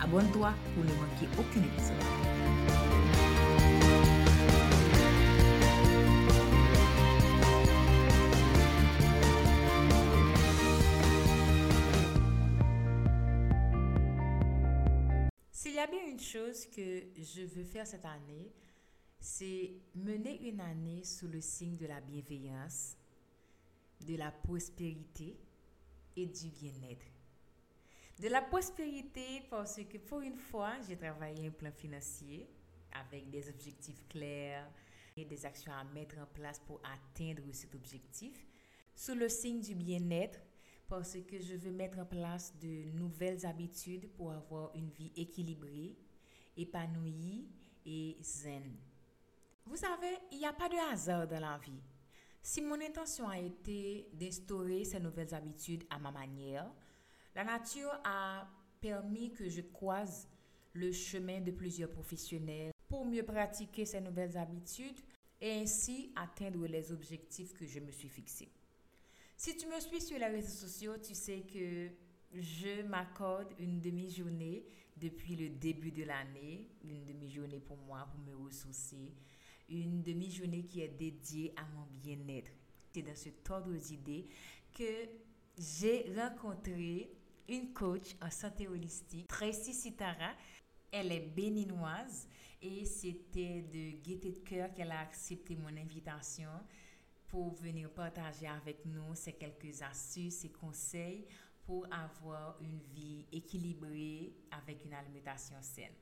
Abonne-toi pour ne manquer aucun épisode. S'il y a bien une chose que je veux faire cette année, c'est mener une année sous le signe de la bienveillance, de la prospérité et du bien-être. De la prospérité parce que pour une fois, j'ai travaillé un plan financier avec des objectifs clairs et des actions à mettre en place pour atteindre cet objectif. Sous le signe du bien-être parce que je veux mettre en place de nouvelles habitudes pour avoir une vie équilibrée, épanouie et zen. Vous savez, il n'y a pas de hasard dans la vie. Si mon intention a été d'instaurer ces nouvelles habitudes à ma manière, la nature a permis que je croise le chemin de plusieurs professionnels pour mieux pratiquer ces nouvelles habitudes et ainsi atteindre les objectifs que je me suis fixés. Si tu me suis sur les réseaux sociaux, tu sais que je m'accorde une demi-journée depuis le début de l'année, une demi-journée pour moi, pour me ressourcer, une demi-journée qui est dédiée à mon bien-être. C'est dans ce ordre d'idées que j'ai rencontré une coach en santé holistique, Tracy Sitara. Elle est béninoise et c'était de gaieté de cœur qu'elle a accepté mon invitation pour venir partager avec nous ces quelques astuces et conseils pour avoir une vie équilibrée avec une alimentation saine.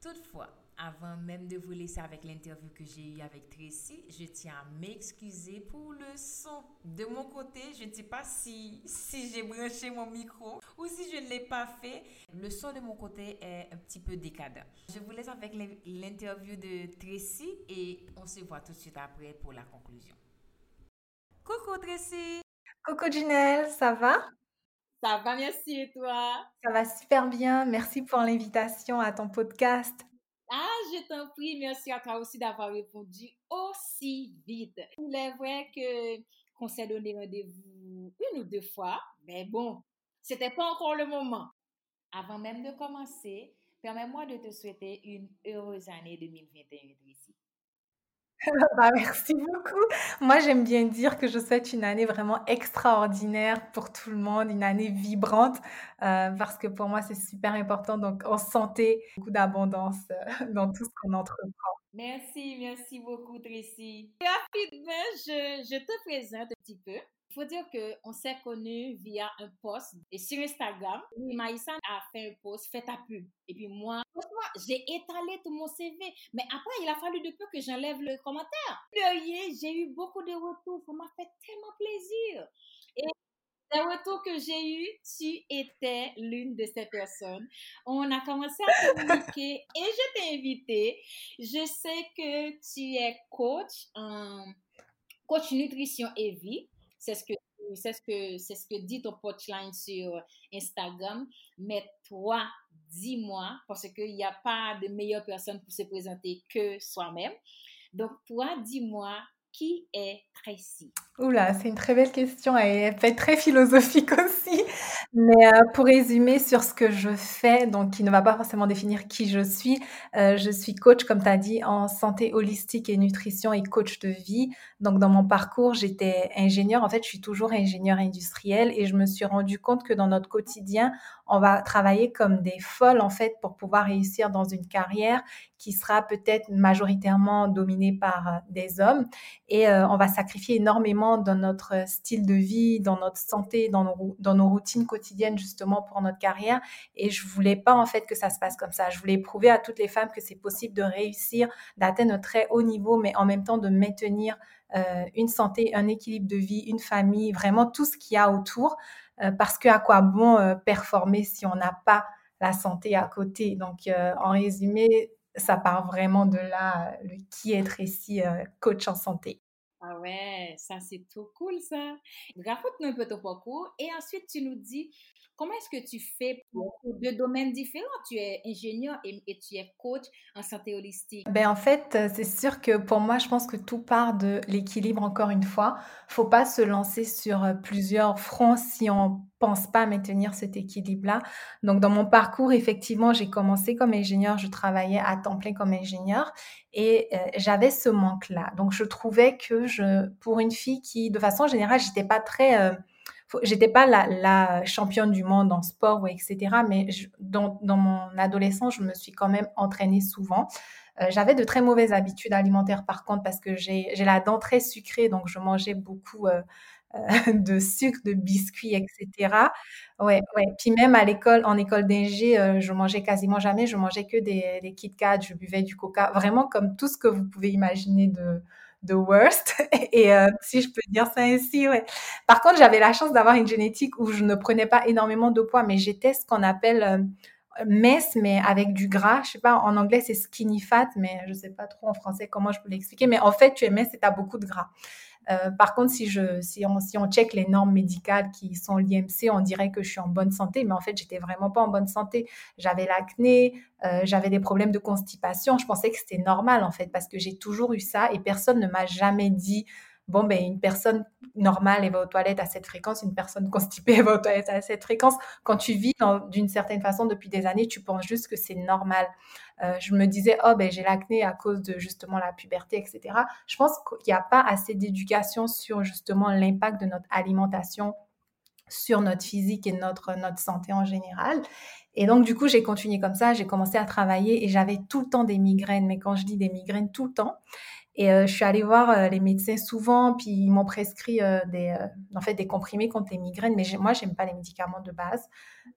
Toutefois, avant même de vous laisser avec l'interview que j'ai eue avec Tracy, je tiens à m'excuser pour le son. De mon côté, je ne sais pas si, si j'ai branché mon micro ou si je ne l'ai pas fait. Le son de mon côté est un petit peu décadent. Je vous laisse avec l'interview de Tracy et on se voit tout de suite après pour la conclusion. Coucou Tracy Coucou Junelle, ça va? Ça va, merci et toi? Ça va super bien, merci pour l'invitation à ton podcast. Ah, je t'en prie, merci à toi aussi d'avoir répondu aussi vite. Il est vrai que qu'on s'est donné rendez-vous une ou deux fois, mais bon, c'était pas encore le moment. Avant même de commencer, permets-moi de te souhaiter une heureuse année 2021, Tracy. Bah, merci beaucoup. Moi, j'aime bien dire que je souhaite une année vraiment extraordinaire pour tout le monde, une année vibrante, euh, parce que pour moi, c'est super important. Donc, en santé, beaucoup d'abondance euh, dans tout ce qu'on entreprend. Merci, merci beaucoup, Tracy. Rapidement, je, je te présente un petit peu. Il faut dire qu'on s'est connus via un post et sur Instagram. Maïssa a fait un post, fait ta pub. Et puis moi, j'ai étalé tout mon CV. Mais après, il a fallu de peu que j'enlève le commentaire. j'ai eu beaucoup de retours. Ça m'a fait tellement plaisir. Et les retours que j'ai eu, tu étais l'une de ces personnes. On a commencé à communiquer et je t'ai invité. Je sais que tu es coach en coach nutrition et vie. C'est ce que c'est ce que c'est ce que dit ton punchline sur Instagram. Mais toi, dis-moi, parce qu'il n'y a pas de meilleure personne pour se présenter que soi-même. Donc, toi, dis-moi, qui est Tracy? Ouh là, c'est une très belle question et elle peut très philosophique aussi. Mais, heu, pour résumer sur ce que je fais, donc qui ne va pas forcément définir qui je suis, heu, je suis coach, comme tu as dit, en santé holistique et nutrition et coach de vie. Donc dans mon parcours, j'étais ingénieure. En fait, je suis toujours ingénieure industrielle et je me suis rendu compte que dans notre quotidien, on va travailler comme des folles, en fait, pour pouvoir réussir dans une carrière qui sera peut-être majoritairement dominée par, heu, des hommes et on va sacrifier énormément dans notre style de vie, dans notre santé, dans nos dans nos routines quotidiennes justement pour notre carrière et je voulais pas en fait que ça se passe comme ça. Je voulais prouver à toutes les femmes que c'est possible de réussir, d'atteindre un très haut niveau, mais en même temps de maintenir, heu, une santé, un équilibre de vie, une famille, vraiment tout ce qu'il y a autour, heu, parce que à quoi bon, heu, performer si on n'a pas la santé à côté? Donc, en résumé, ça part vraiment de là, le qui est heu, coach en santé. Ah ouais, ça c'est trop cool ça. Raconte-nous un peu ton parcours et ensuite tu nous dis comment est-ce que tu fais pour deux domaines différents? Tu es ingénieur et, et tu es coach en santé holistique. Ben en fait, euh, c'est sûr que pour moi, je pense que tout part de l'équilibre encore une fois. Faut pas se lancer sur euh, plusieurs fronts si on pense pas maintenir cet équilibre-là. Donc dans mon parcours, effectivement, j'ai commencé comme ingénieur, je travaillais à temps plein comme ingénieur et euh, j'avais ce manque-là. Donc je trouvais que je pour une fille qui de façon générale, j'étais pas très euh, j'étais pas la, championne du monde en sport ou etc. Mais dans, mon adolescence, je me suis quand même entraînée souvent. Euh, j'avais de très mauvaises habitudes alimentaires par contre parce que j'ai la dent très sucrée, donc je mangeais beaucoup de sucre, de biscuits, etc. Ouais, ouais. Puis même à l'école, en école d'ingé, euh, je mangeais quasiment jamais. Je mangeais que des, des Kit Kat, je buvais du Coca, vraiment comme tout ce que vous pouvez imaginer de, de worst. Et euh, si je peux dire ça ainsi, ouais. Par contre, j'avais la chance d'avoir une génétique où je ne prenais pas énormément de poids, mais j'étais ce qu'on appelle euh, mince, mais avec du gras. Je sais pas, en anglais c'est skinny fat, mais je sais pas trop en français comment je peux l'expliquer. Mais en fait, tu es mince et tu as beaucoup de gras. Euh, par contre, si, je, on, si check les normes médicales qui sont l'IMC, on dirait que je suis en bonne santé, mais en fait, j'étais vraiment pas en bonne santé. J'avais l'acné, euh, j'avais des problèmes de constipation. Je pensais que c'était normal, en fait, parce que j'ai toujours eu ça et personne ne m'a jamais dit bon, ben, une personne normale, elle va aux toilettes à cette fréquence, une personne constipée, elle va aux toilettes à cette fréquence. Quand tu vis d'une certaine façon depuis des années, tu penses juste que c'est normal. Euh, je me disais, oh, ben, j'ai l'acné à cause de justement la puberté, etc. Je pense qu'il n'y a pas assez d'éducation sur justement l'impact de notre alimentation sur notre physique et notre, notre santé en général. Et donc, du coup, j'ai continué comme ça, j'ai commencé à travailler et j'avais tout le temps des migraines. Mais quand je dis des migraines, tout le temps. Et euh, je suis allée voir euh, les médecins souvent, puis ils m'ont prescrit euh, des, en fait, des comprimés contre les migraines. Mais moi, j'aime pas les médicaments de base.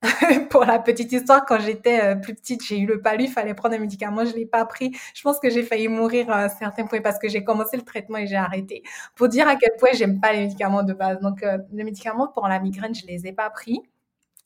Pour la petite histoire, quand j'étais plus petite, j'ai eu le palu, il fallait prendre un médicament, je l'ai pas pris. Je pense que j'ai failli mourir à un certain point parce que j'ai commencé le traitement et j'ai arrêté. Pour dire à quel point j'aime pas les médicaments de base. Donc, les médicaments pour la migraine, je les ai pas pris.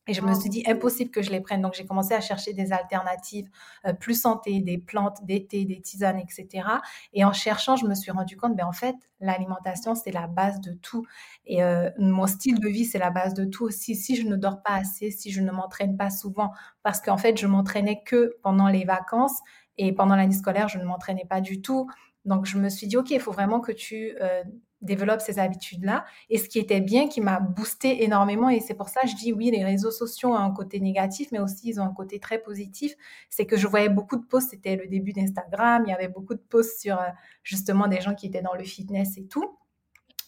Et je me suis dit, impossible que je les prenne. Donc, j'ai commencé à chercher des alternatives euh, plus santé, des plantes, des thés, des tisanes, etc. Et en cherchant, je me suis rendu compte, ben, en fait, l'alimentation, c'est la base de tout. Et euh, mon style de vie, c'est la base de tout aussi. Si je ne dors pas assez, si je ne m'entraîne pas souvent, parce qu'en fait, je m'entraînais que pendant les vacances et pendant l'année scolaire, je ne m'entraînais pas du tout. Donc, je me suis dit, OK, il faut vraiment que tu euh, développe ces habitudes-là. Et ce qui était bien, qui m'a boosté énormément, et c'est pour ça que je dis oui, les réseaux sociaux ont un côté négatif, mais aussi ils ont un côté très positif, c'est que je voyais beaucoup de posts, c'était le début d'Instagram, il y avait beaucoup de posts sur euh, justement des gens qui étaient dans le fitness et tout.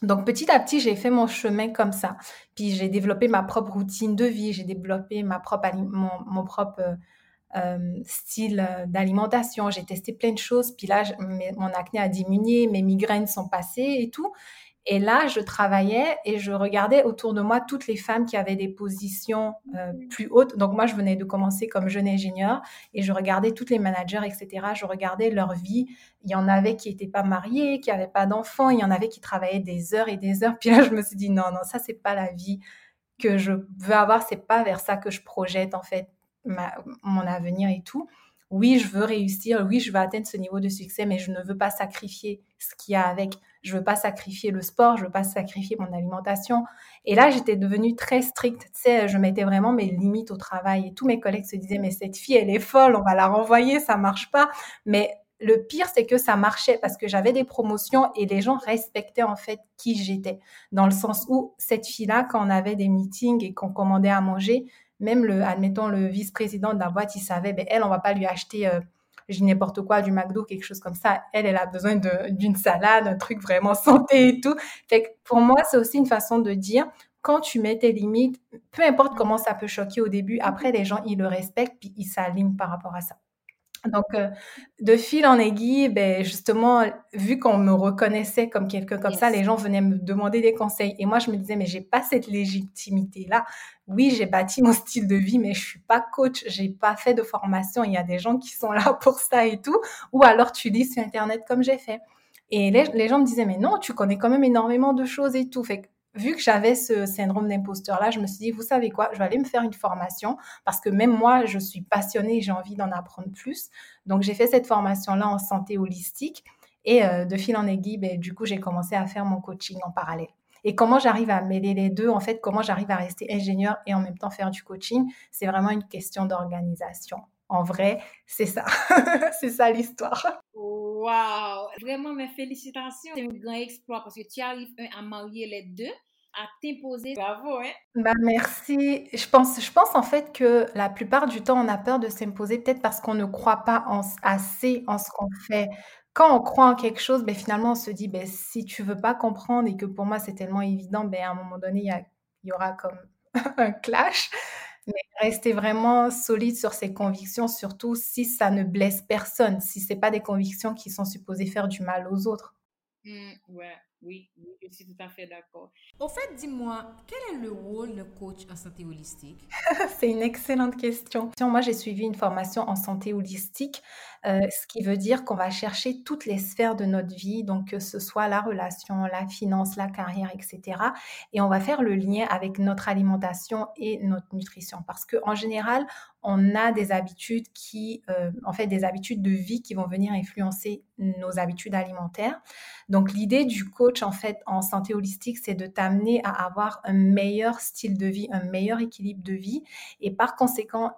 Donc petit à petit, j'ai fait mon chemin comme ça. Puis j'ai développé ma propre routine de vie, j'ai développé ma propre mon, mon propre euh, style euh, d'alimentation. J'ai testé plein de choses. Puis là, mon acné a diminué, mes migraines sont passées et tout. Et là, je travaillais et je regardais autour de moi toutes les femmes qui avaient des positions euh, plus hautes. Donc moi, je venais de commencer comme jeune ingénieur et je regardais toutes les managers, etc. Je regardais leur vie. Il y en avait qui n'étaient pas mariés, qui n'avaient pas d'enfants. Il y en avait qui travaillaient des heures et des heures. Puis là, je me suis dit, non, non, ça, c'est pas la vie que je veux avoir. C'est pas vers ça que je projette, en fait mon avenir et tout. Oui, je veux réussir, oui, je veux atteindre ce niveau de succès, mais je ne veux pas sacrifier ce qu'il y a avec. Je veux pas sacrifier le sport, je veux pas sacrifier mon alimentation. Et là, j'étais devenue très stricte. Tu sais, je mettais vraiment mes limites au travail et tous mes collègues se disaient, mais cette fille, elle est folle, on va la renvoyer, ça marche pas. Mais le pire, c'est que ça marchait parce que j'avais des promotions et les gens respectaient en fait qui j'étais. Dans le sens où cette fille-là, quand on avait des meetings et qu'on commandait à manger, même le, admettons, le vice-président de la boîte, il savait, ben, elle, on va pas lui acheter, euh, n'importe quoi, du McDo, quelque chose comme ça. Elle, elle a besoin d'une salade, un truc vraiment santé et tout. Fait pour moi, c'est aussi une façon de dire, quand tu mets tes limites, peu importe comment ça peut choquer au début, après, les gens, ils le respectent puis ils s'alignent par rapport à ça. Donc, euh, de fil en aiguille, ben, justement, vu qu'on me reconnaissait comme quelqu'un comme ça, les gens venaient me demander des conseils. Et moi, je me disais, mais j'ai pas cette légitimité-là. Oui, j'ai bâti mon style de vie, mais je suis pas coach, j'ai pas fait de formation. Il y a des gens qui sont là pour ça et tout. Ou alors, tu lis sur Internet comme j'ai fait. Et les, les, gens me disaient, mais non, tu connais quand même énormément de choses et tout. Fait vu que j'avais ce syndrome d'imposteur-là, je me suis dit, vous savez quoi, je vais aller me faire une formation parce que même moi, je suis passionnée j'ai envie d'en apprendre plus. Donc, j'ai fait cette formation-là en santé holistique et euh, de fil en aiguille, ben, du coup, j'ai commencé à faire mon coaching en parallèle. Et comment j'arrive à mêler les deux, en fait, comment j'arrive à rester ingénieur et en même temps faire du coaching, c'est vraiment une question d'organisation. En vrai, c'est ça. c'est ça l'histoire. Wow! Vraiment, mes félicitations. C'est un grand exploit parce que tu arrives à marier les deux à t'imposer. Bravo, hein? Bah, merci. Je pense, je pense en fait que la plupart du temps, on a peur de s'imposer peut-être parce qu'on ne croit pas en, assez en ce qu'on fait. Quand on croit en quelque chose, ben, finalement, on se dit, ben, si tu veux pas comprendre et que pour moi, c'est tellement évident, ben, à un moment donné, il y, y aura comme un clash. Mais rester vraiment solide sur ses convictions, surtout si ça ne blesse personne, si c'est pas des convictions qui sont supposées faire du mal aux autres. Mmh, oui, je suis tout à fait d'accord. Au fait, dis-moi, quel est le rôle de coach en santé holistique? C'est une excellente question. Moi, j'ai suivi une formation en santé holistique, euh, ce qui veut dire qu'on va chercher toutes les sphères de notre vie, donc que ce soit la relation, la finance, la carrière, etc. Et on va faire le lien avec notre alimentation et notre nutrition, parce qu'en général, on a des habitudes qui, euh, en fait, des habitudes de vie qui vont venir influencer nos habitudes alimentaires. Donc, l'idée du coach, en fait, en santé holistique, c'est de t'amener à avoir un meilleur style de vie, un meilleur équilibre de vie et par conséquent,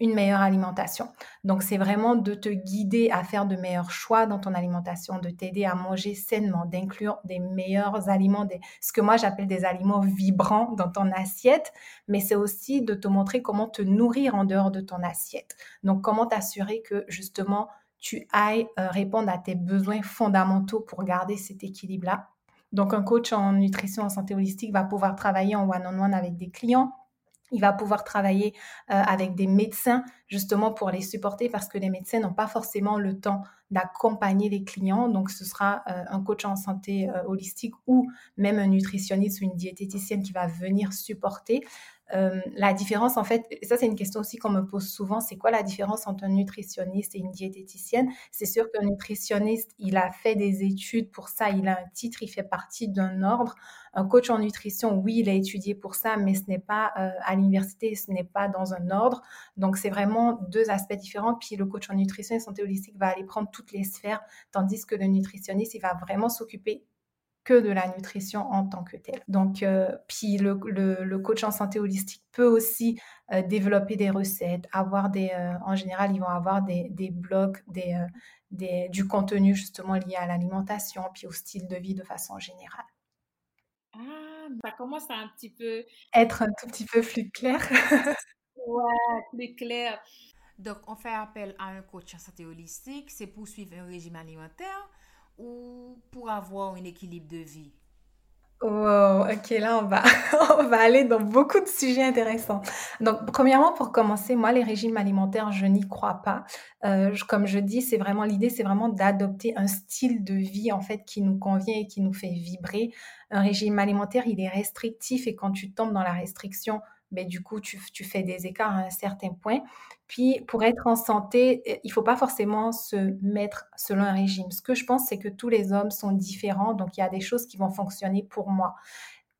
une meilleure alimentation. Donc, c'est vraiment de te guider à faire de meilleurs choix dans ton alimentation, de t'aider à manger sainement, d'inclure des meilleurs aliments, des, ce que moi j'appelle des aliments vibrants dans ton assiette, mais c'est aussi de te montrer comment te nourrir en dehors de ton assiette. Donc, comment t'assurer que justement tu ailles euh, répondre à tes besoins fondamentaux pour garder cet équilibre-là. Donc, un coach en nutrition en santé holistique va pouvoir travailler en one-on-one avec des clients, il va pouvoir travailler euh, avec des médecins justement pour les supporter parce que les médecins n'ont pas forcément le temps d'accompagner les clients. Donc, ce sera euh, un coach en santé euh, holistique ou même un nutritionniste ou une diététicienne qui va venir supporter. Euh, la différence, en fait, ça c'est une question aussi qu'on me pose souvent, c'est quoi la différence entre un nutritionniste et une diététicienne? C'est sûr qu'un nutritionniste, il a fait des études pour ça, il a un titre, il fait partie d'un ordre. Un coach en nutrition, oui, il a étudié pour ça, mais ce n'est pas euh, à l'université, ce n'est pas dans un ordre. Donc c'est vraiment deux aspects différents. Puis le coach en nutrition et santé holistique va aller prendre toutes les sphères, tandis que le nutritionniste, il va vraiment s'occuper que de la nutrition en tant que telle. Donc, euh, puis le, le, coach en santé holistique peut aussi euh, développer des recettes, avoir des, euh, en général, ils vont avoir des, des blogs, des, des, du contenu justement lié à l'alimentation, puis au style de vie de façon générale. Ah, ça commence à un petit peu... Être un tout petit peu plus clair. ouais, plus clair. Donc, on fait appel à un coach en santé holistique, c'est pour suivre un régime alimentaire ou pour avoir un équilibre de vie? Wow, ok, là on va, on va aller dans beaucoup de sujets intéressants. Donc, premièrement, pour commencer, moi, les régimes alimentaires, je n'y crois pas. Euh, comme je dis, c'est vraiment l'idée, c'est vraiment d'adopter un style de vie en fait qui nous convient et qui nous fait vibrer. Un régime alimentaire, il est restrictif et quand tu tombes dans la restriction, ben, du coup, tu, fais des écarts à un certain point. Puis, pour être en santé, euh, il ne faut pas forcément se mettre selon un régime. Ce que je pense, c'est que tous les hommes sont différents, donc il y a des choses qui vont fonctionner pour moi.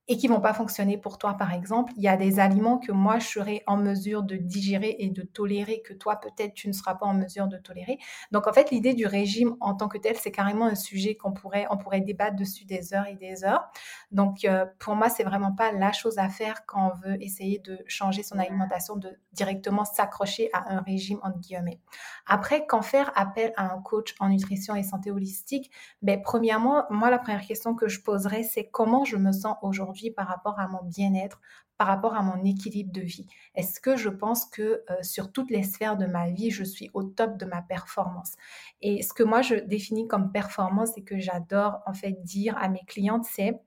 Et qui vont pas fonctionner pour toi, par exemple. Il y a des aliments que moi, je serai en mesure de digérer et de tolérer que toi, peut-être, tu ne seras pas en mesure de tolérer. Donc, en fait, l'idée du régime en tant que tel, c'est carrément un sujet qu'on pourrait, on pourrait débattre dessus des heures et des heures. Donc, euh, pour moi, c'est vraiment pas la chose à faire quand on veut essayer de changer son alimentation, de directement s'accrocher à un régime, entre guillemets. Après, quand faire appel à un coach en nutrition et santé holistique, ben, premièrement, moi, la première question que je poserais, c'est comment je me sens aujourd'hui? Par rapport à mon bien-être, par rapport à mon équilibre de vie? Est-ce que je pense que euh, sur toutes les sphères de ma vie, je suis au top de ma performance? Et ce que moi, je définis comme performance et que j'adore en fait dire à mes clientes, c'est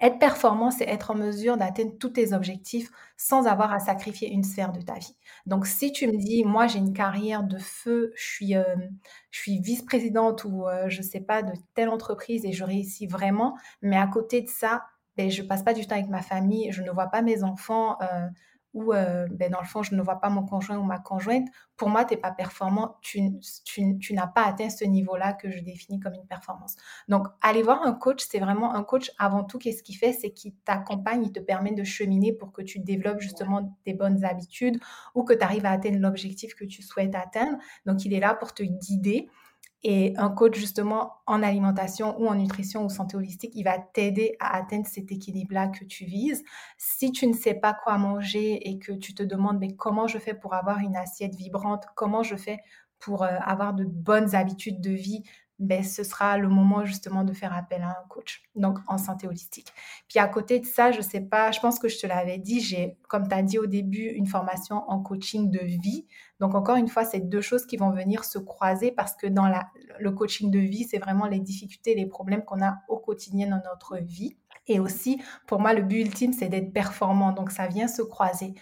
être performant, c'est être en mesure d'atteindre tous tes objectifs sans avoir à sacrifier une sphère de ta vie. Donc, si tu me dis, moi, j'ai une carrière de feu, je suis, euh, vice-présidente ou euh, je ne sais pas de telle entreprise et je réussis vraiment, mais à côté de ça, ben, je passe pas du temps avec ma famille, je ne vois pas mes enfants euh, ou euh, ben, dans le fond, je ne vois pas mon conjoint ou ma conjointe. Pour moi, tu n'es pas performant, tu, tu, tu n'as pas atteint ce niveau-là que je définis comme une performance. Donc, aller voir un coach, c'est vraiment un coach avant tout, qu'est-ce qu'il fait? C'est qu'il t'accompagne, il te permet de cheminer pour que tu développes justement des bonnes habitudes ou que tu arrives à atteindre l'objectif que tu souhaites atteindre. Donc, il est là pour te guider. Et un coach justement en alimentation ou en nutrition ou santé holistique, il va t'aider à atteindre cet équilibre-là que tu vises. Si tu ne sais pas quoi manger et que tu te demandes mais comment je fais pour avoir une assiette vibrante, comment je fais pour euh, avoir de bonnes habitudes de vie, ben, ce sera le moment justement de faire appel à un coach, donc en santé holistique. Puis à côté de ça, je sais pas, je pense que je te l'avais dit, j'ai, comme tu as dit au début, une formation en coaching de vie. Donc encore une fois, c'est deux choses qui vont venir se croiser parce que dans la, le coaching de vie, c'est vraiment les difficultés, les problèmes qu'on a au quotidien dans notre vie. Et aussi, pour moi, le but ultime, c'est d'être performant. Donc ça vient se croiser.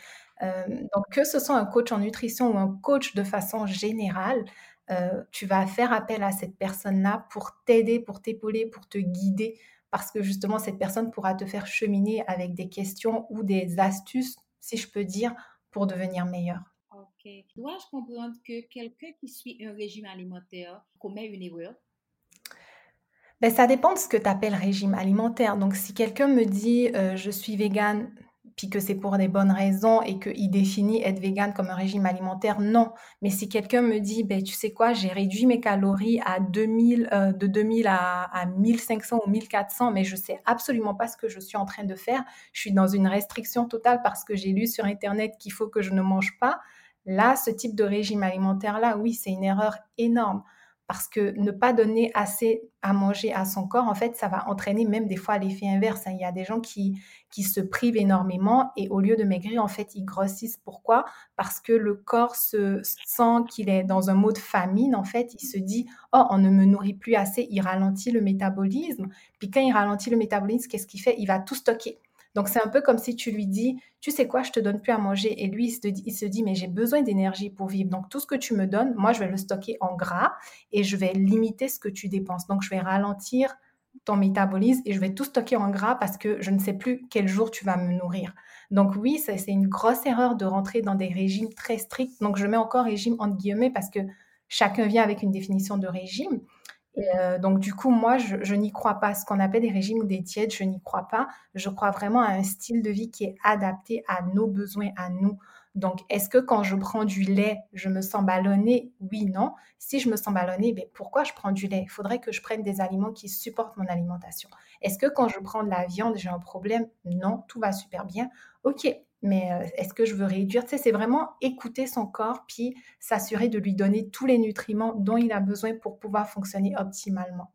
Euh, donc que ce soit un coach en nutrition ou un coach de façon générale, euh, tu vas faire appel à cette personne-là pour t'aider, pour t'épauler, pour te guider, parce que justement, cette personne pourra te faire cheminer avec des questions ou des astuces, si je peux dire, pour devenir meilleur. Ok. Dois-je comprendre que quelqu'un qui suit un régime alimentaire commet une erreur? Ben, ça dépend de ce que tu appelles régime alimentaire. Donc, si quelqu'un me dit euh, je suis végane, puis que c'est pour des bonnes raisons et qu'il définit être vegan comme un régime alimentaire, non. Mais si quelqu'un me dit, ben, tu sais quoi, j'ai réduit mes calories à 2000, euh, de 2000 à, à 1500 ou 1400, mais je sais absolument pas ce que je suis en train de faire, je suis dans une restriction totale parce que j'ai lu sur Internet qu'il faut que je ne mange pas, là, ce type de régime alimentaire-là, oui, c'est une erreur énorme parce que ne pas donner assez à manger à son corps, en fait, ça va entraîner même des fois l'effet inverse. Hein. Il y a des gens qui, qui se privent énormément et au lieu de maigrir, en fait, ils grossissent. Pourquoi? Parce que le corps se sent qu'il est dans un mode famine, en fait. Il se dit, oh, on ne me nourrit plus assez, il ralentit le métabolisme. Puis quand il ralentit le métabolisme, qu'est-ce qu'il fait? Il va tout stocker. Donc, c'est un peu comme si tu lui dis, tu sais quoi, je te donne plus à manger. Et lui, dit, il se dit mais j'ai besoin d'énergie pour vivre. Donc, tout ce que tu me donnes, moi, je vais le stocker en gras et je vais limiter ce que tu dépenses. Donc, je vais ralentir ton métabolisme et je vais tout stocker en gras parce que je ne sais plus quel jour tu vas me nourrir. Donc oui, c'est une grosse erreur de rentrer dans des régimes très stricts. Donc je mets encore régime entre guillemets parce que chacun vient avec une définition de régime. Euh, donc, du coup, moi, je, n'y crois pas. Ce qu'on appelle des régimes ou des diètes, je n'y crois pas. Je crois vraiment à un style de vie qui est adapté à nos besoins, à nous. Donc, est-ce que quand je prends du lait, je me sens ballonnée? Oui, non. Si je me sens ballonnée, ben, pourquoi je prends du lait? Il faudrait que je prenne des aliments qui supportent mon alimentation. Est-ce que quand je prends de la viande, j'ai un problème? Non, tout va super bien. Ok, mais euh, est-ce que je veux réduire? Tu sais, c'est vraiment écouter son corps, puis s'assurer de lui donner tous les nutriments dont il a besoin pour pouvoir fonctionner optimalement.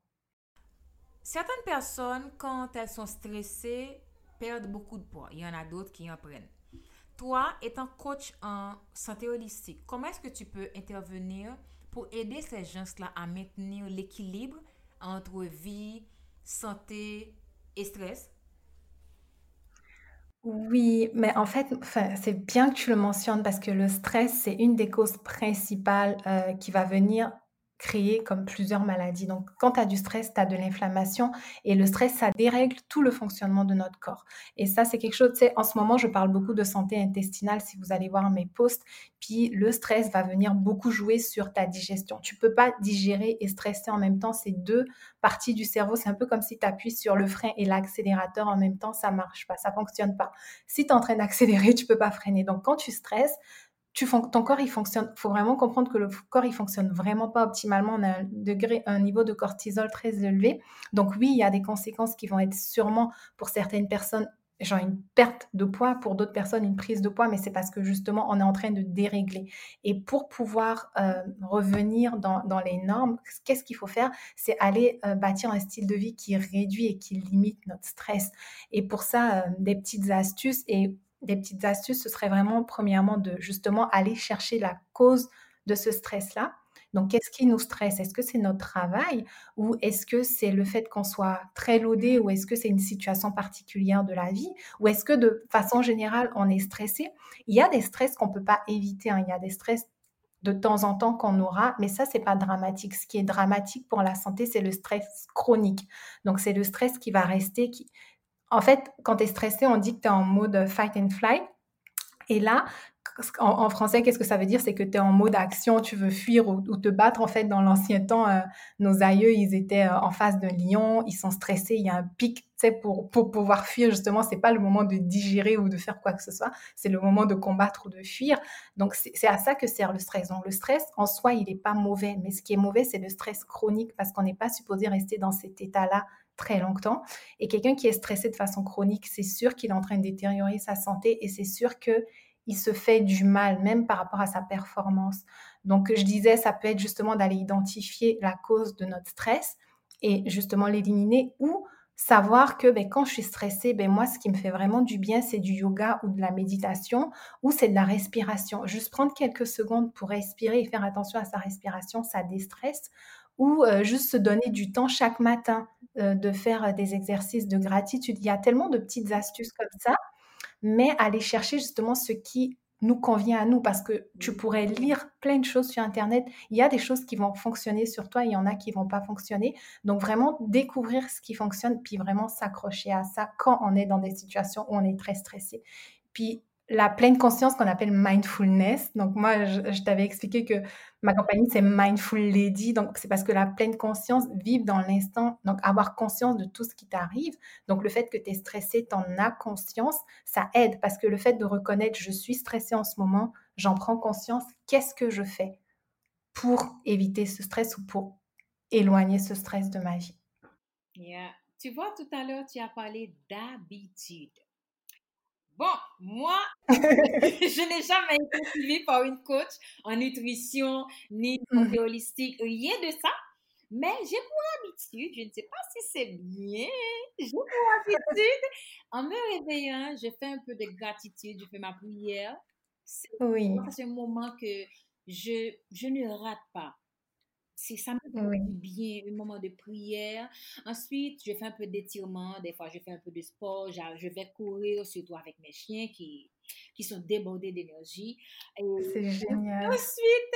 Certaines personnes, quand elles sont stressées, perdent beaucoup de poids. Il y en a d'autres qui en prennent. Toi, étant coach en santé holistique, comment est-ce que tu peux intervenir pour aider ces gens-là à maintenir l'équilibre entre vie, santé et stress? Oui, mais en fait, c'est bien que tu le mentionnes parce que le stress, c'est une des causes principales, euh, qui va venir créer comme plusieurs maladies. Donc, quand tu as du stress, tu as de l'inflammation et le stress, ça dérègle tout le fonctionnement de notre corps. Et ça, c'est quelque chose, tu sais, en ce moment, je parle beaucoup de santé intestinale si vous allez voir mes posts. Puis le stress va venir beaucoup jouer sur ta digestion. Tu peux pas digérer et stresser en même temps. C'est deux parties du cerveau. C'est un peu comme si tu appuies sur le frein et l'accélérateur en même temps. Ça marche pas, ça fonctionne pas. Si tu es en train d'accélérer, tu peux pas freiner. Donc, quand tu stresses, ton corps, il fonctionne. Il faut vraiment comprendre que le corps, il fonctionne vraiment pas optimalement. On a un, degré, un niveau de cortisol très élevé. Donc oui, il y a des conséquences qui vont être sûrement pour certaines personnes genre une perte de poids, pour d'autres personnes une prise de poids, mais c'est parce que justement on est en train de dérégler. Et pour pouvoir euh, revenir dans, les normes, qu'est-ce qu'il faut faire? C'est aller euh, bâtir un style de vie qui réduit et qui limite notre stress. Et pour ça, euh, des petites astuces et des petites astuces, ce serait vraiment, premièrement, de justement aller chercher la cause de ce stress-là. Donc, qu'est-ce qui nous stresse? Est-ce que c'est notre travail ou est-ce que c'est le fait qu'on soit très loadé ou est-ce que c'est une situation particulière de la vie? Ou est-ce que de façon générale, on est stressé? Il y a des stress qu'on ne peut pas éviter. Hein. Il y a des stress de temps en temps qu'on aura, mais ça, c'est pas dramatique. Ce qui est dramatique pour la santé, c'est le stress chronique. Donc, c'est le stress qui va rester, en fait, quand tu es stressé, on dit que tu es en mode fight and flight. Et là, en, français, qu'est-ce que ça veut dire? C'est que tu es en mode action, tu veux fuir ou, te battre. En fait, dans l'ancien temps, euh, nos aïeux, ils étaient euh, en face d'un lion, ils sont stressés, il y a un pic, tu sais, pour, pour pouvoir fuir, justement, c'est pas le moment de digérer ou de faire quoi que ce soit, c'est le moment de combattre ou de fuir. Donc, c'est à ça que sert le stress. Donc, le stress, en soi, il n'est pas mauvais, mais ce qui est mauvais, c'est le stress chronique parce qu'on n'est pas supposé rester dans cet état-là très longtemps. Et quelqu'un qui est stressé de façon chronique, c'est sûr qu'il est en train de détériorer sa santé et c'est sûr que il se fait du mal, même par rapport à sa performance. Donc, je disais, ça peut être justement d'aller identifier la cause de notre stress et justement l'éliminer ou savoir que ben, quand je suis stressée, ben, moi, ce qui me fait vraiment du bien, c'est du yoga ou de la méditation ou c'est de la respiration. Juste prendre quelques secondes pour respirer et faire attention à sa respiration, ça déstresse ou euh, juste se donner du temps chaque matin euh, de faire euh, des exercices de gratitude. Il y a tellement de petites astuces comme ça, mais aller chercher justement ce qui nous convient à nous parce que tu pourrais lire plein de choses sur Internet. Il y a des choses qui vont fonctionner sur toi, il y en a qui vont pas fonctionner. Donc vraiment découvrir ce qui fonctionne, puis vraiment s'accrocher à ça quand on est dans des situations où on est très stressé. La pleine conscience qu'on appelle mindfulness. Donc moi, je, t'avais expliqué que ma compagnie, c'est Mindful Lady. Donc c'est parce que la pleine conscience, vivre dans l'instant, donc avoir conscience de tout ce qui t'arrive. Donc le fait que tu es stressé, tu en as conscience, ça aide parce que le fait de reconnaître, je suis stressé en ce moment, j'en prends conscience, qu'est-ce que je fais pour éviter ce stress ou pour éloigner ce stress de ma vie? Yeah. Tu vois, tout à l'heure, tu as parlé d'habitude. Bon, moi, je n'ai jamais été suivie par une coach en nutrition, ni en mmh. holistique, rien de ça. Mais j'ai pour habitude, je ne sais pas si c'est bien, j'ai pour habitude, en me réveillant, je fais un peu de gratitude, je fais ma prière. Oui. C'est un moment que je, je ne rate pas c'est ça me fait bien, un moment de prière. Ensuite, je fais un peu d'étirement, des fois je fais un peu de sport, je vais courir, surtout avec mes chiens qui, qui sont débordés d'énergie. C'est génial. Ensuite,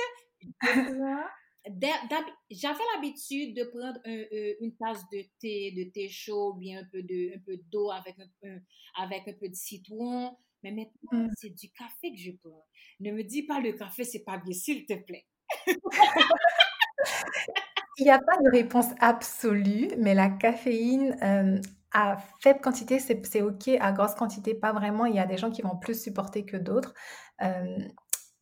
j'avais l'habitude de prendre une tasse de thé, de thé chaud, bien un peu de, un peu d'eau avec un, avec un peu de citron. Mais maintenant, mmh. c'est du café que je prends. Ne me dis pas le café, c'est pas bien, s'il te plaît. Il n'y a pas de réponse absolue, mais la caféine, euh, à faible quantité, c'est OK. À grosse quantité, pas vraiment. Il y a des gens qui vont plus supporter que d'autres. Euh,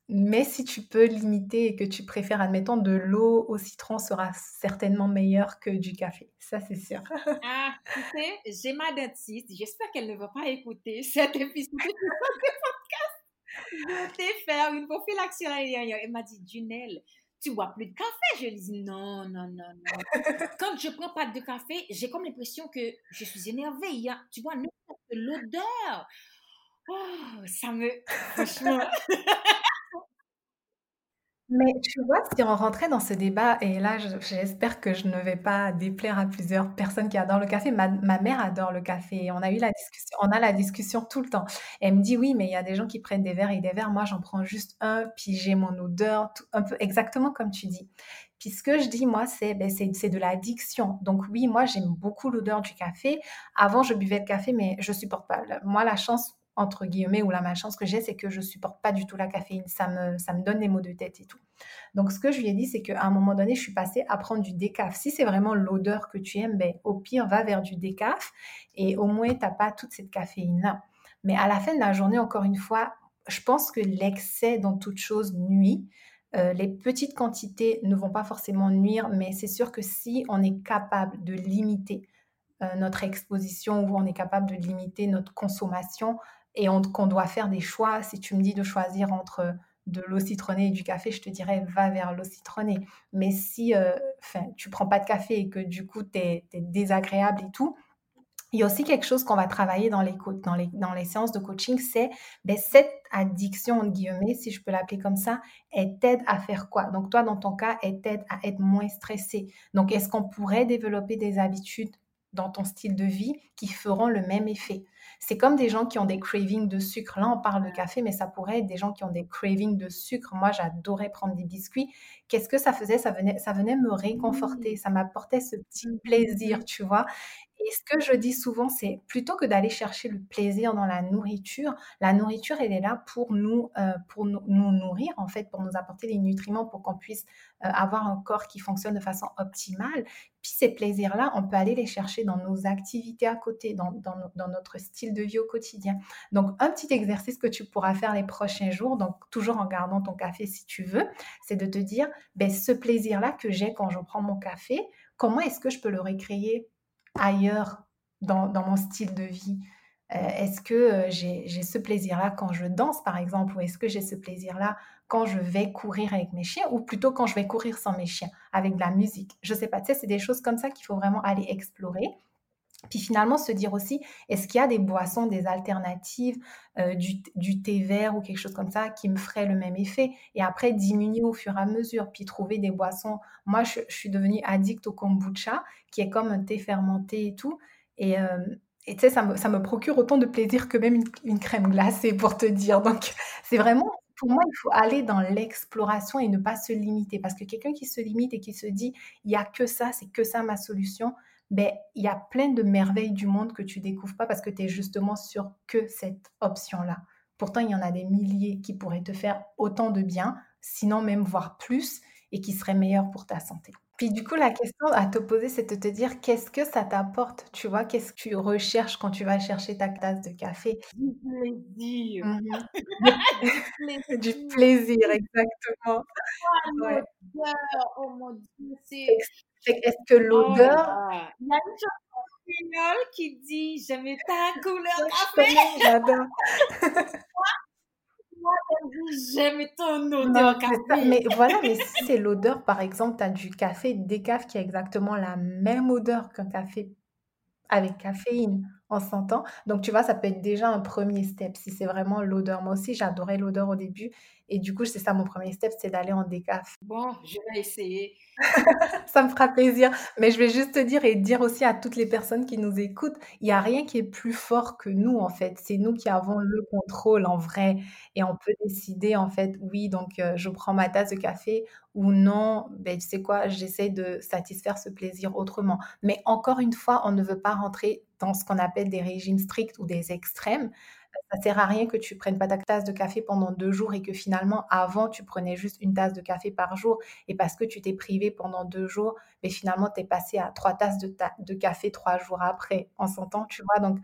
mais si tu peux limiter et que tu préfères, admettons, de l'eau au citron sera certainement meilleur que du café. Ça, c'est sûr. Ah, tu j'ai ma dentiste. J'espère qu'elle ne va pas écouter cet épisode de podcast. Je vais faire une prophylaxie Elle m'a dit, Junelle, tu bois plus de café? Je lui dis non, non, non, non. Quand je prends pas de café, j'ai comme l'impression que je suis énervée. Il y a, tu vois, l'odeur. Oh, ça me. Franchement. Mais tu vois, si on rentrait dans ce débat et là, je j'espère que je ne vais pas déplaire à plusieurs personnes qui adorent le café. Ma ma mère adore le café et on a eu la discussion on a la discussion tout le temps. Elle me dit: «Oui, mais il y a des gens qui prennent des verres et des verres. Moi, j'en prends juste un, puis j'ai mon odeur», tout un peu exactement comme tu dis. Puis ce que je dis moi, c'est, beh, c'est de l'addiction. Donc oui, moi, j'aime beaucoup l'odeur du café. Avant, je buvais le café, mais je supporte pas. Moi, la chance entre guillemets ou la malchance que j'ai, c'est que je supporte pas du tout la caféine. Ça me ça me donne des maux de tête et tout. Donc ce que je lui ai dit, c'est qu'à un moment donné, je suis passée à prendre du décaf. Si c'est vraiment l'odeur que tu aimes, ben, au pire, va vers du décaf et au moins, tu as pas toute cette caféine-là. Mais à la fin de la journée, encore une fois, je pense que l'excès dans toute chose nuit. Heu, les petites quantités ne vont pas forcément nuire, mais c'est sûr que si on est capable de limiter, heu, notre exposition ou on est capable de limiter notre consommation et on qu'on doit faire des choix, si tu me dis de choisir entre, de l'eau citronnée et du café, je te dirais va vers l'eau citronnée. Mais si, enfin, tu prends pas de café et que du coup tu es désagréable et tout, il y a aussi quelque chose qu'on va travailler dans les dans les dans les séances de coaching, c'est, beh, cette «addiction» entre guillemets, si je peux l'appeler comme ça, elle t'aide à faire quoi? Donc toi, dans ton cas, elle t'aide à être moins stressé. Donc est-ce qu'on pourrait développer des habitudes dans ton style de vie qui feront le même effet? C'est comme des gens qui ont des cravings de sucre. Là, on parle de café, mais ça pourrait être des gens qui ont des cravings de sucre. Moi, j'adorais prendre des biscuits. Qu'est-ce que ça faisait? Ça venait ça venait me Mmh. réconforter, ça m'apportait ce petit Mmh plaisir, tu vois? Et ce que je dis souvent, c'est plutôt que d'aller chercher le plaisir dans la nourriture, la nourriture, elle est là pour nous, nous nourrir, en fait, pour nous apporter les nutriments pour qu'on puisse, heu, avoir un corps qui fonctionne de façon optimale. Puis ces plaisirs-là, on peut aller les chercher dans nos activités à côté, dans dans no dans notre style de vie au quotidien. Donc un petit exercice que tu pourras faire les prochains jours, donc toujours en gardant ton café si tu veux, c'est de te dire: «Beh, ce plaisir-là que j'ai quand je prends mon café, comment est-ce que je peux le récréer ailleurs dans dans mon style de vie?» Heu, est-ce que, heu, j'ai ce plaisir-là quand je danse, par exemple? Ou est-ce que j'ai ce plaisir-là quand je vais courir avec mes chiens? Ou plutôt quand je vais courir sans mes chiens, avec de la musique? Je sais pas, tu sais, c'est des choses comme ça qu'il faut vraiment aller explorer. Puis finalement se dire aussi, est-ce qu'il y a des boissons, des alternatives, heu, du thé vert ou quelque chose comme ça qui me ferait le même effet? Et après diminuer au fur et à mesure, puis trouver des boissons moi je suis devenue addict au kombucha, qui est comme un thé fermenté et tout et et tu sais, ça me procure autant de plaisir que même une une crème glacée pour te dire. Donc c'est vraiment pour moi, il faut aller dans l'exploration et ne pas se limiter. Parce que quelqu'un qui se limite et qui se dit: «Il y a que ça, c'est que ça ma solution», beh, il y a plein de merveilles du monde que tu découvres pas parce que tu es justement sur que cette option-là. Pourtant, il y en a des milliers qui pourraient te faire autant de bien, sinon même voire plus et qui seraient meilleurs pour ta santé. Puis du coup, la question à te poser, c'est de te dire: «Qu'est-ce que ça t'apporte?» tu vois? Qu'est-ce que tu recherches quand tu vas chercher ta tasse de café? Du plaisir, Mmh mh. du Du plaisir. plaisir, exactement. Ah Ouais. l'odeur, oh mon Dieu, Fait c'est que c fait que est-ce que oh là l'odeur là. Il y a une chanson créole qui dit: «J'aime ta couleur Ouais, je café». connais, j'adore. Moi, moi, elle dit: «J'aime ton odeur café». Mais voilà, mais si c'est l'odeur, par exemple, tu as du café décaf qui a exactement la même odeur qu'un café avec caféine, on s'entend? Donc tu vois, ça peut être déjà un 1er step si c'est vraiment l'odeur. Moi aussi, j'adorais l'odeur au début et du coup, c'est ça mon 1er step, c'est d'aller en décaf. Bon, je vais essayer. Ça me fera plaisir, mais je vais juste te dire et dire aussi à toutes les personnes qui nous écoutent, il y a rien qui est plus fort que nous, en fait. C'est nous qui avons le contrôle en vrai et on peut décider, en fait, oui, donc heu, je prends ma tasse de café ou non, beh, tu sais quoi? J'essaie de satisfaire ce plaisir autrement. Mais encore une fois, on ne veut pas rentrer dans ce qu'on appelle des régimes stricts ou des extrêmes. Ça sert à rien que tu prennes pas ta tasse de café pendant 2 jours et que finalement, avant, tu prenais juste 1 tasse de café par jour et parce que tu t'es privé pendant 2 jours, beh, finalement, tu es passé à 3 tasses de café 3 jours après. On s'entend, tu vois? Donc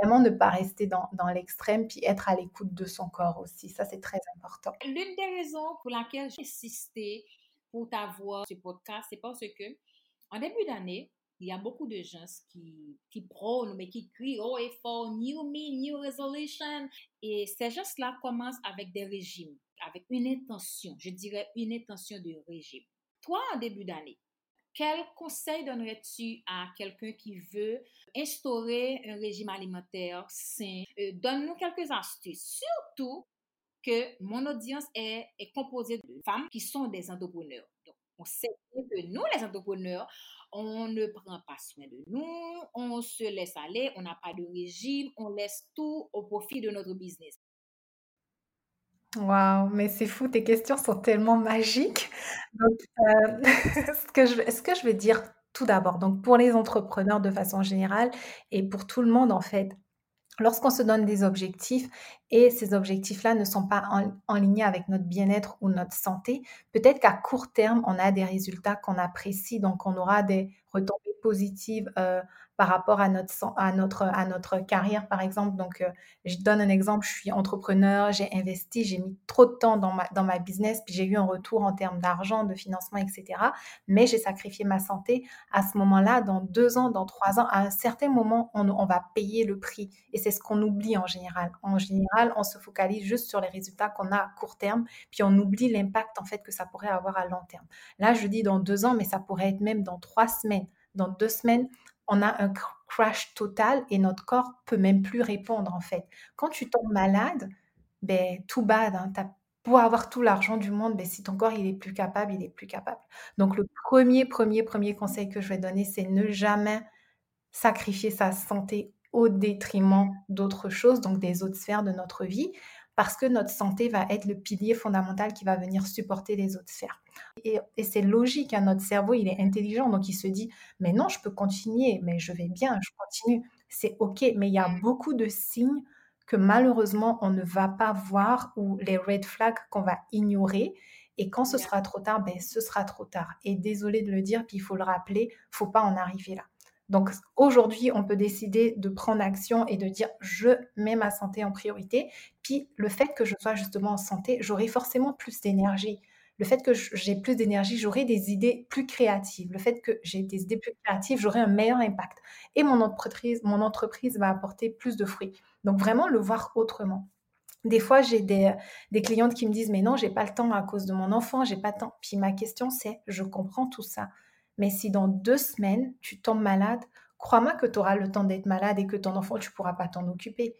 vraiment ne pas rester dans dans l'extrême, puis être à l'écoute de son corps aussi, ça, c'est très important. L'une des raisons pour laquelle j'ai insisté pour t'avoir ce podcast, c'est parce que en début d'année, il y a beaucoup de gens qui qui prônent, mais qui crient haut et fort: «New me, new resolution» et ces gens-là commencent avec des régimes, avec une intention, je dirais une intention de régime. Toi, en début d'année, quel conseil donnerais-tu à quelqu'un qui veut instaurer un régime alimentaire sain? Heu, donne-nous quelques astuces, surtout que mon audience est, est composée de femmes qui sont des entrepreneurs. Donc, on sait que nous, les entrepreneurs, on ne prend pas soin de nous, on se laisse aller, on n'a pas de régime, on laisse tout au profit de notre business. Waouh, mais c'est fou, tes questions sont tellement magiques. Euh, ce que je, ce que je vais dire tout d'abord, donc pour les entrepreneurs de façon générale et pour tout le monde en fait, lorsqu'on se donne des objectifs et ces objectifs-là ne sont pas en, ligne avec notre bien-être ou notre santé, peut-être qu'à court terme, on a des résultats qu'on apprécie, donc on aura des retombées positives euh, par rapport à notre, à notre, à notre carrière, par exemple. Donc, euh, je donne un exemple, je suis entrepreneur, j'ai investi, j'ai mis trop de temps dans ma, dans ma business, puis j'ai eu un retour en termes d'argent, de financement, etc. Mais j'ai sacrifié ma santé. À ce moment-là, dans deux ans, dans trois ans, à un certain moment, on, on va payer le prix. Et c'est ce qu'on oublie en général. En général, on se focalise juste sur les résultats qu'on a à court terme, puis on oublie l'impact en fait que ça pourrait avoir à long terme. Là, je dis dans deux ans, mais ça pourrait être même dans trois semaines. Dans deux semaines, on a un crash total et notre corps peut même plus répondre en fait. Quand tu tombes malade, ben tout bad, hein, beau avoir tout l'argent du monde, ben, si ton corps il est plus capable, il est plus capable. Donc le premier, premier, premier conseil que je vais donner, c'est ne jamais sacrifier sa santé au détriment d'autres choses, donc des autres sphères de notre vie parce que notre santé va être le pilier fondamental qui va venir supporter les autres sphères. Et, c'est logique, hein, notre cerveau, il est intelligent, donc il se dit, mais non, je peux continuer, mais je vais bien, je continue, c'est OK, mais il y a beaucoup de signes que malheureusement, on ne va pas voir ou les red flags qu'on va ignorer. Et quand ce sera trop tard, ben, ce sera trop tard. Et désolé de le dire, puis il faut le rappeler, faut pas en arriver là. Donc aujourd'hui, on peut décider de prendre action et de dire je mets ma santé en priorité. Puis le fait que je sois justement en santé, j'aurai forcément plus d'énergie. Le fait que j'ai plus d'énergie, j'aurai des idées plus créatives. Le fait que j'ai des idées plus créatives, j'aurai un meilleur impact. Et mon entreprise, va apporter plus de fruits. Donc vraiment le voir autrement. Des fois, j'ai des, des, clientes qui me disent mais non, j'ai pas le temps à cause de mon enfant, j'ai pas le temps. Puis ma question c'est, je comprends tout ça. Mais si dans deux semaines, tu tombes malade, crois-moi que tu auras le temps d'être malade et que ton enfant, tu ne pourras pas t'en occuper.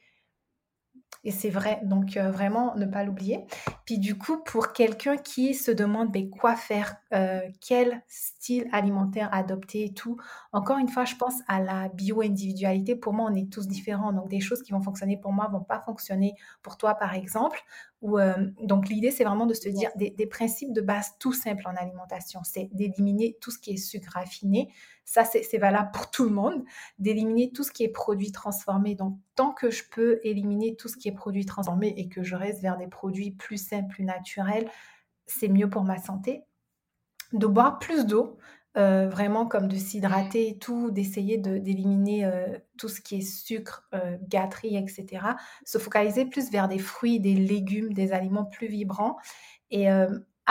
Et c'est vrai, donc euh, vraiment ne pas l'oublier. Puis du coup, pour quelqu'un qui se demande mais quoi faire, euh, quel style alimentaire adopter et tout, encore une fois, je pense à la bio-individualité. Pour moi, on est tous différents. Donc des choses qui vont fonctionner pour moi vont pas fonctionner pour toi, par exemple. Euh, donc l'idée, c'est vraiment de se dire des, des principes de base tout simples en alimentation. C'est d'éliminer tout ce qui est sucre raffiné, ça, c'est valable pour tout le monde, d'éliminer tout ce qui est produit transformé. Donc, tant que je peux éliminer tout ce qui est produit transformé et que je reste vers des produits plus simples, plus naturels, c'est mieux pour ma santé. De boire plus d'eau, euh, vraiment comme de s'hydrater et tout, d'essayer d'éliminer euh, tout ce qui est sucre, euh, gâterie, etc. Se focaliser plus vers des fruits, des légumes, des aliments plus vibrants. Et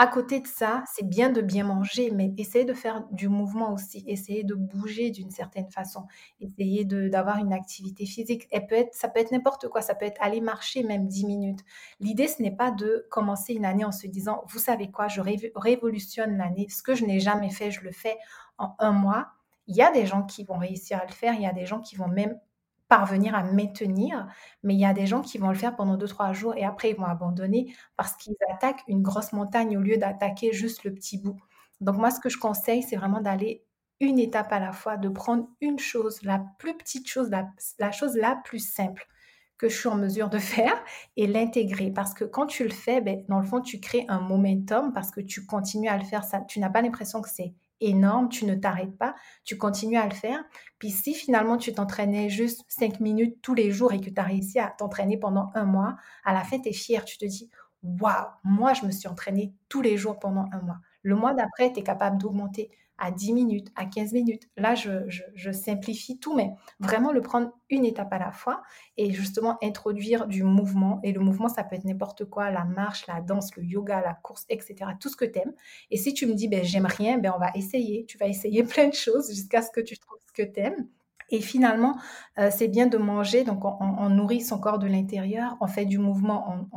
à côté de ça, c'est bien de bien manger, mais essayer de faire du mouvement aussi, essayer de bouger d'une certaine façon, essayer d'avoir une activité physique. Ça peut être n'importe quoi, ça peut être aller marcher même 10 minutes. L'idée, ce n'est pas de commencer une année en se disant, vous savez quoi, je révolutionne l'année, ce que je n'ai jamais fait, je le fais en un mois. Il y a des gens qui vont réussir à le faire, il y a des gens qui vont même parvenir à maintenir, mais il y a des gens qui vont le faire pendant 2-3 jours et après ils vont abandonner parce qu'ils attaquent une grosse montagne au lieu d'attaquer juste le petit bout. Donc moi, ce que je conseille, c'est vraiment d'aller une étape à la fois, de prendre une chose, la plus petite chose, la, chose la plus simple que je suis en mesure de faire et l'intégrer. Parce que quand tu le fais, ben, dans le fond, tu crées un momentum parce que tu continues à le faire. Ça, tu n'as pas l'impression que c'est énorme, tu ne t'arrêtes pas, tu continues à le faire. Puis si finalement tu t'entraînais juste cinq minutes tous les jours et que tu as réussi à t'entraîner pendant un mois, à la fin, tu es fier, tu te dis, waouh, moi, je me suis entraîné tous les jours pendant un mois. Le mois d'après, tu es capable d'augmenter à 10 minutes, à 15 minutes. Là, je, simplifie tout, mais vraiment le prendre une étape à la fois et justement introduire du mouvement. Et le mouvement, ça peut être n'importe quoi, la marche, la danse, le yoga, la course, etc. Tout ce que tu aimes. Et si tu me dis, ben, j'aime rien, ben, on va essayer. Tu vas essayer plein de choses jusqu'à ce que tu trouves ce que tu aimes. Et finalement, euh, c'est bien de manger, donc on, nourrit son corps de l'intérieur, on fait du mouvement,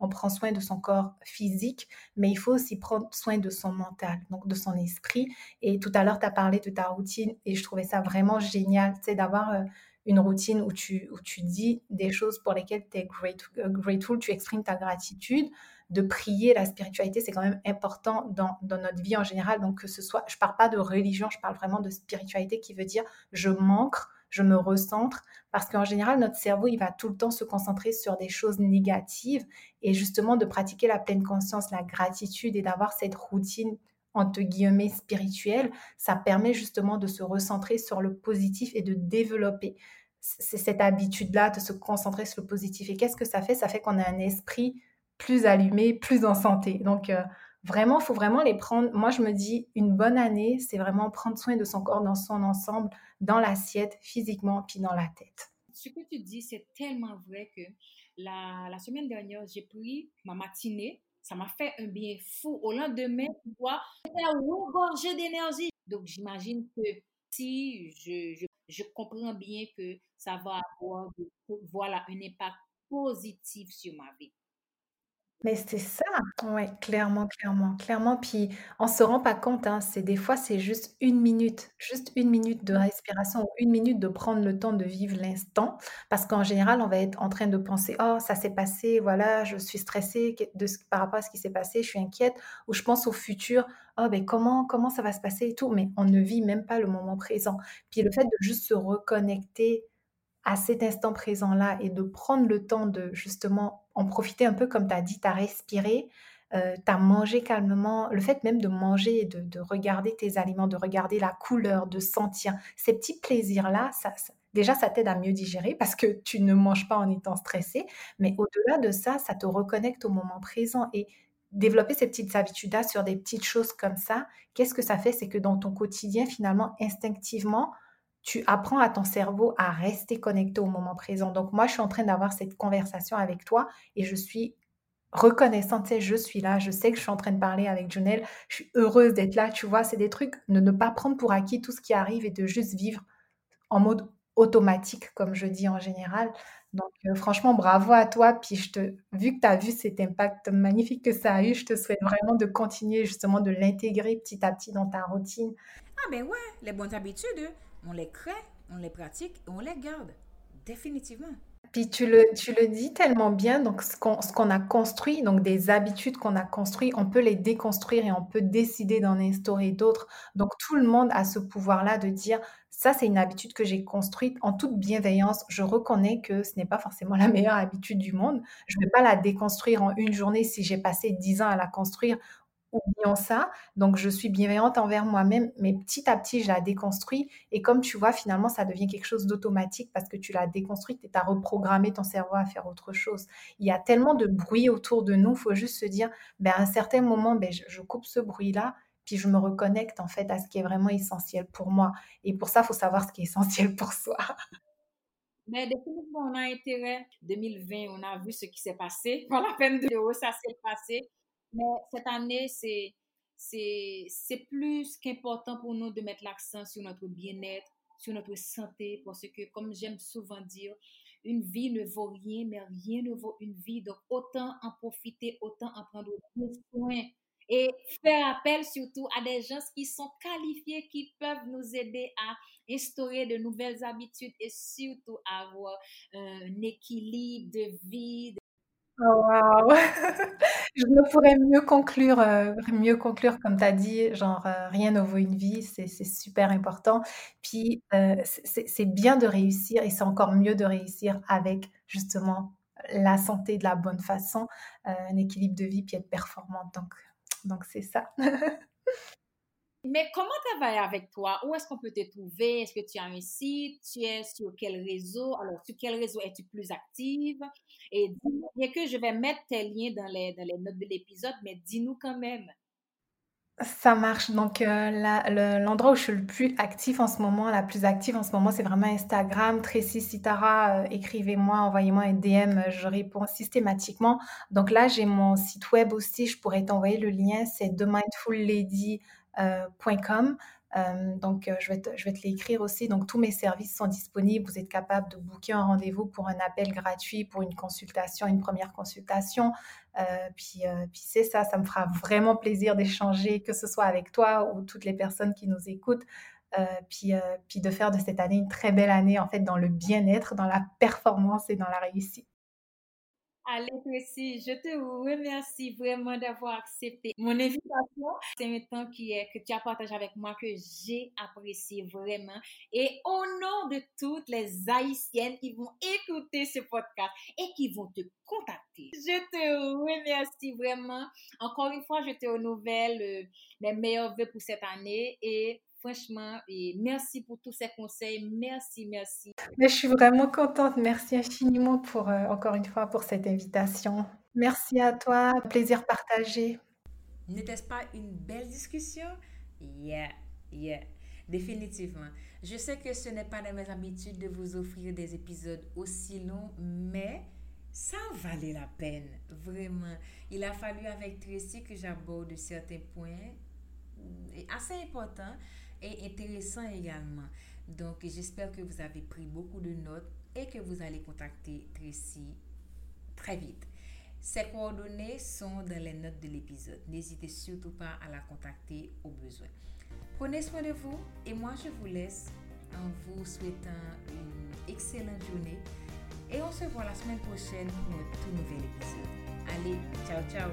on, prend soin de son corps physique, mais il faut aussi prendre soin de son mental, donc de son esprit. Et tout à l'heure, tu as parlé de ta routine et je trouvais ça vraiment génial, c'est d'avoir euh, une routine où tu, où tu dis des choses pour lesquelles tu es grateful, tu exprimes ta gratitude, de prier, la spiritualité, c'est quand même important dans, notre vie en général. Donc, que ce soit, je parle pas de religion, je parle vraiment de spiritualité qui veut dire je manque, je me recentre, parce qu'en général, notre cerveau, il va tout le temps se concentrer sur des choses négatives et justement de pratiquer la pleine conscience, la gratitude et d'avoir cette routine entre guillemets spirituelle, ça permet justement de se recentrer sur le positif et de développer cette habitude-là de se concentrer sur le positif. Et qu'est-ce que ça fait? Ça fait qu'on a un esprit plus allumé, plus en santé. Donc, euh, vraiment, il faut vraiment les prendre. Moi, je me dis, une bonne année, c'est vraiment prendre soin de son corps dans son ensemble, dans l'assiette, physiquement, puis dans la tête. Ce que tu dis, c'est tellement vrai que la, semaine dernière, j'ai pris ma matinée. Ça m'a fait un bien fou. Au lendemain, tu vois, j'étais regorgée d'énergie. Donc, j'imagine que si je, je, je, comprends bien que ça va avoir voilà, un impact positif sur ma vie. Mais c'est ça, ouais, clairement, clairement, clairement. Puis on se rend pas compte, hein, c'est des fois c'est juste une minute, juste une minute de respiration ou une minute de prendre le temps de vivre l'instant. Parce qu'en général, on va être en train de penser, oh, ça s'est passé, voilà, je suis stressée de par rapport à ce qui s'est passé, je suis inquiète, ou je pense au futur, oh, ben comment, comment ça va se passer et tout? Mais on ne vit même pas le moment présent. Puis le fait de juste se reconnecter à cet instant présent-là et de prendre le temps de justement en profiter un peu comme tu as dit, tu as respiré, euh, tu as mangé calmement, le fait même de manger, de, de regarder tes aliments, de regarder la couleur, de sentir ces petits plaisirs-là, ça, déjà ça t'aide à mieux digérer parce que tu ne manges pas en étant stressé, mais au-delà de ça, ça te reconnecte au moment présent et développer ces petites habitudes-là sur des petites choses comme ça, qu'est-ce que ça fait? C'est que dans ton quotidien, finalement, instinctivement, tu apprends à ton cerveau à rester connecté au moment présent. Donc moi, je suis en train d'avoir cette conversation avec toi et je suis reconnaissante, tu sais, je suis là, je sais que je suis en train de parler avec Junelle, je suis heureuse d'être là, tu vois, c'est des trucs, de ne pas prendre pour acquis tout ce qui arrive et de juste vivre en mode automatique, comme je dis en général. Donc, euh, franchement, bravo à toi. Puis, je te, vu que tu as vu cet impact magnifique que ça a eu, je te souhaite vraiment de continuer justement de l'intégrer petit à petit dans ta routine. Ah, ben ouais, les bonnes habitudes, on les crée, on les pratique et on les garde. Définitivement. Puis tu le, tu le dis tellement bien, donc ce qu'on, a construit, donc des habitudes qu'on a construites, on peut les déconstruire et on peut décider d'en instaurer d'autres. Donc tout le monde a ce pouvoir-là de dire, ça c'est une habitude que j'ai construite en toute bienveillance. Je reconnais que ce n'est pas forcément la meilleure habitude du monde. Je ne vais pas la déconstruire en une journée si j'ai passé dix ans à la construire oublions ça. Donc, je suis bienveillante envers moi-même, mais petit à petit, je la déconstruis. Et comme tu vois, finalement, ça devient quelque chose d'automatique parce que tu l'as déconstruite et tu as reprogrammé ton cerveau à faire autre chose. Il y a tellement de bruit autour de nous, il faut juste se dire, ben, à un certain moment, ben, je, coupe ce bruit-là, puis je me reconnecte en fait à ce qui est vraiment essentiel pour moi. Et pour ça, il faut savoir ce qui est essentiel pour soi. Mais définitivement, on a intérêt. 2020, on a vu ce qui s'est passé. Pas la peine de ça s'est passé. Mais cette année, c'est, c'est, plus qu'important pour nous de mettre l'accent sur notre bien-être, sur notre santé, parce que, comme j'aime souvent dire, une vie ne vaut rien, mais rien ne vaut une vie. Donc, autant en profiter, autant en prendre soin. Et faire appel surtout à des gens qui sont qualifiés, qui peuvent nous aider à instaurer de nouvelles habitudes et surtout avoir un équilibre de vie, Oh! Je ne pourrais mieux conclure, euh, mieux conclure comme tu as dit, genre, euh, rien ne vaut une vie, c'est super important. Puis, euh, c'est bien de réussir et c'est encore mieux de réussir avec justement la santé de la bonne façon, un équilibre de vie puis être performante donc donc c'est ça. Mais comment travailler avec toi? Où est-ce qu'on peut te trouver? Est-ce que tu as un site? Tu es sur quel réseau? Alors, sur quel réseau es-tu plus active? Et bien que je vais mettre tes liens dans les, dans les notes de l'épisode, mais dis-nous quand même. Ça marche. Donc, euh, l'endroit où je suis le plus actif en ce moment, la plus active en ce moment, c'est vraiment Instagram. Tracy Sitara, euh, écrivez-moi, envoyez-moi un DM, je réponds systématiquement. Donc là, j'ai mon site web aussi, je pourrais t'envoyer le lien, c'est The Mindful Lady .com. Euh, donc, euh, je vais, te, je vais te l'écrire aussi. Donc, tous mes services sont disponibles. Vous êtes capable de booker un rendez-vous pour un appel gratuit, pour une consultation, une première consultation. puis, puis c'est ça, ça me fera vraiment plaisir d'échanger, que ce soit avec toi ou toutes les personnes qui nous écoutent. puis, puis de faire de cette année une très belle année, en fait, dans le bien-être, dans la performance et dans la réussite. Allez, Tracy, je te remercie vraiment d'avoir accepté mon invitation. C'est un temps qui est, que tu as partagé avec moi que j'ai apprécié vraiment. Et au nom de toutes les Haïtiennes qui vont écouter ce podcast et qui vont te contacter, je te remercie vraiment. Encore une fois, je te renouvelle euh, mes meilleurs vœux pour cette année et franchement, et merci pour tous ces conseils. Merci, merci. Mais je suis vraiment contente. Merci infiniment pour, euh, encore une fois, pour cette invitation. Merci à toi. Plaisir partagé. N'était-ce pas une belle discussion? Yeah, yeah. Définitivement. Je sais que ce n'est pas de mes habitudes de vous offrir des épisodes aussi longs, mais ça valait la peine. Vraiment. Il a fallu avec Tracy que j'aborde certains points mm, assez importants intéressant également. Donc, j'espère que vous avez pris beaucoup de notes et que vous allez contacter Tracy très vite. Ses coordonnées sont dans les notes de l'épisode. N'hésitez surtout pas à la contacter au besoin. Prenez soin de vous et moi je vous laisse en vous souhaitant une excellente journée et on se voit la semaine prochaine pour un tout nouvel épisode. Allez, ciao ciao